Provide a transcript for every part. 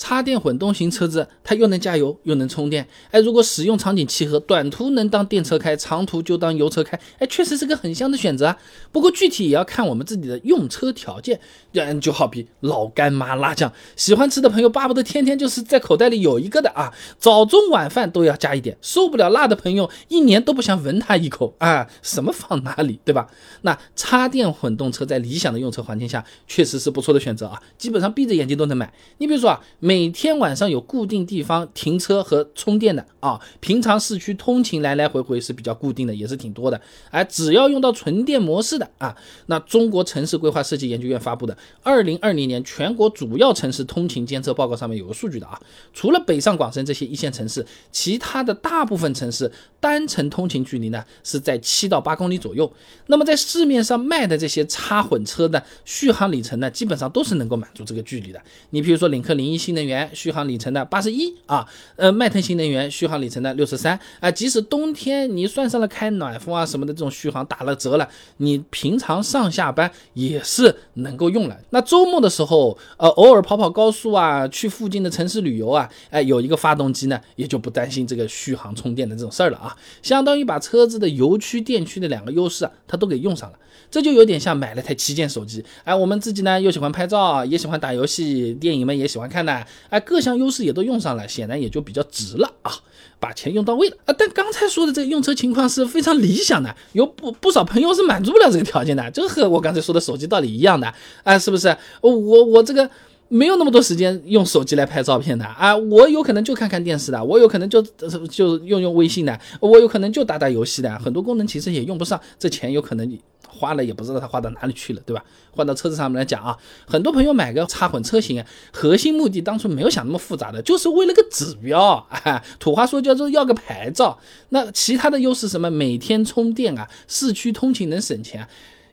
插电混动型车子它又能加油又能充电，哎，如果使用场景契合，短途能当电车开，长途就当油车开，哎，确实是个很香的选择啊。不过具体也要看我们自己的用车条件，嗯，就好比老干妈辣酱，喜欢吃的朋友巴不得天天就是在口袋里有一个的啊，早中晚饭都要加一点，受不了辣的朋友一年都不想闻它一口啊，什么放哪里，对吧？那插电混动车在理想的用车环境下，确实是不错的选择啊，基本上闭着眼睛都能买。你比如说啊，每天晚上有固定地方停车和充电的啊，平常市区通勤来来回回是比较固定的，也是挺多的。哎，只要用到纯电模式的啊，那中国城市规划设计研究院发布的二零二零年全国主要城市通勤监测报告上面有个数据的啊，除了北上广深这些一线城市，其他的大部分城市单程通勤距离呢是在七到八公里左右。那么在市面上卖的这些插混车的续航里程呢，基本上都是能够满足这个距离的。你比如说领克零一新能能源续航里程的八十一啊，呃，迈腾新能源续航里程的六十三啊，即使冬天你算上了开暖风啊什么的这种续航打了折了，你平常上下班也是能够用了。那周末的时候，呃，偶尔跑跑高速啊，去附近的城市旅游啊，哎，有一个发动机呢，也就不担心这个续航充电的这种事儿了啊，相当于把车子的油区电区的两个优势啊，它都给用上了。这就有点像买了台旗舰手机，哎，我们自己呢又喜欢拍照，也喜欢打游戏，电影们也喜欢看的哎，各项优势也都用上了，显然也就比较值了啊，把钱用到位了啊。但刚才说的这个用车情况是非常理想的，有不不少朋友是满足不了这个条件的，就和我刚才说的手机道理一样的，啊，是不是？我我这个。没有那么多时间用手机来拍照片的啊，我有可能就看看电视的，我有可能就就用用微信的，我有可能就打打游戏的，很多功能其实也用不上，这钱有可能花了也不知道它花到哪里去了，对吧？换到车子上面来讲啊，很多朋友买个插混车型，核心目的当初没有想那么复杂的，就是为了个指标啊，土话说叫做要个牌照。那其他的优势什么？每天充电啊，市区通勤能省钱。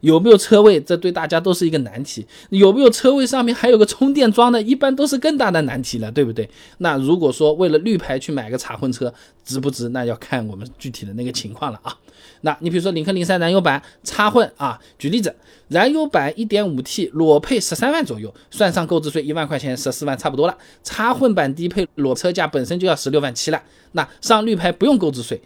有没有车位？这对大家都是一个难题。有没有车位上面还有个充电桩的，一般都是更大的难题了，对不对？那如果说为了绿牌去买个插混车，值不值？那要看我们具体的那个情况了啊。那你比如说领克零三燃油版插混啊，举例子，燃油版一点五 T 裸配十三万左右，算上购置税一万块钱，十四万差不多了。插混版低配裸车价本身就要十六万七了，那上绿牌不用购置税。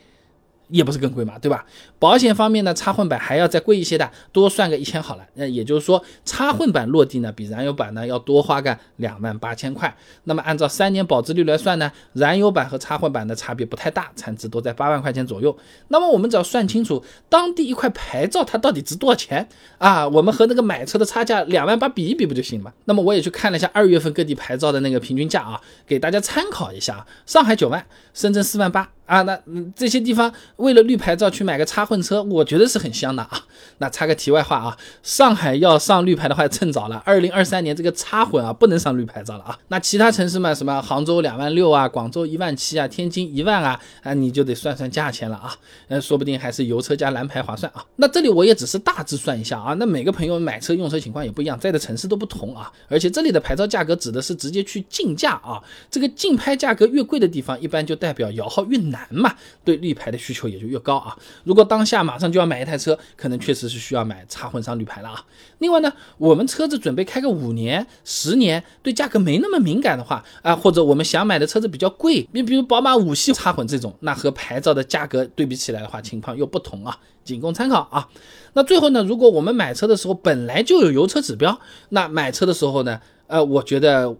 也不是更贵嘛，对吧？保险方面呢，插混版还要再贵一些的，多算个一千好了。那也就是说，插混版落地呢，比燃油版呢要多花个两万八千块。那么按照三年保值率来算呢，燃油版和插混版的差别不太大，产值都在八万块钱左右。那么我们只要算清楚当地一块牌照它到底值多少钱啊，我们和那个买车的差价两万八比一比不就行了？那么我也去看了一下二月份各地牌照的那个平均价啊，给大家参考一下啊。上海九万，深圳四万八。啊，那嗯这些地方为了绿牌照去买个插混车，我觉得是很香的啊。那插个题外话啊，上海要上绿牌的话趁早了，二零二三年这个插混啊不能上绿牌照了啊。那其他城市嘛，什么杭州两万六啊，广州一万七啊，天津一万啊，啊你就得算算价钱了啊。嗯，说不定还是油车加蓝牌划算啊。那这里我也只是大致算一下啊，那每个朋友买车用车情况也不一样，在的城市都不同啊。而且这里的牌照价格指的是直接去竞价啊，这个竞拍价格越贵的地方，一般就代表摇号越难。难嘛，对绿牌的需求也就越高啊。如果当下马上就要买一台车，可能确实是需要买插混上绿牌了啊。另外呢，我们车子准备开个五年、十年，对价格没那么敏感的话啊，或者我们想买的车子比较贵，你比如宝马五系插混这种，那和牌照的价格对比起来的话，情况又不同啊，仅供参考啊。那最后呢，如果我们买车的时候本来就有油车指标，那买车的时候呢，呃，我觉得。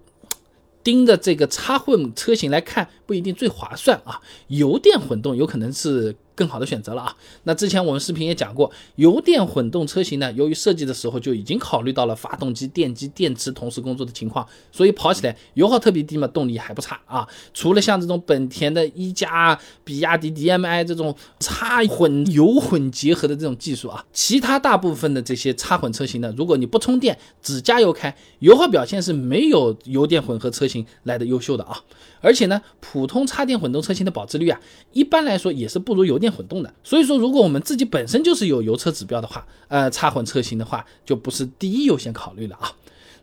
盯着这个插混车型来看，不一定最划算啊。油电混动有可能是。更好的选择了啊！那之前我们视频也讲过，油电混动车型呢，由于设计的时候就已经考虑到了发动机、电机、电池同时工作的情况，所以跑起来油耗特别低嘛，动力还不差啊。除了像这种本田的一加、比亚迪 DMI 这种插混油混结合的这种技术啊，其他大部分的这些插混车型呢，如果你不充电，只加油开，油耗表现是没有油电混合车型来的优秀的啊。而且呢，普通插电混动车型的保值率啊，一般来说也是不如油电混动的。所以说，如果我们自己本身就是有油车指标的话，呃，插混车型的话就不是第一优先考虑了啊。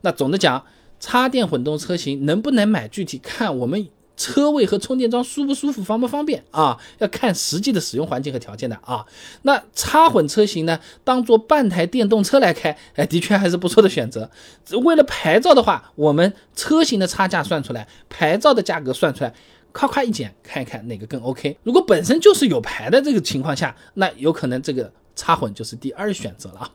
那总的讲，插电混动车型能不能买，具体看我们车位和充电桩舒不舒服、方不方便啊，要看实际的使用环境和条件的啊。那插混车型呢，当做半台电动车来开，哎，的确还是不错的选择。为了牌照的话，我们车型的差价算出来，牌照的价格算出来，夸夸一剪，看一看哪个更 OK。如果本身就是有牌的这个情况下，那有可能这个插混就是第二选择了啊。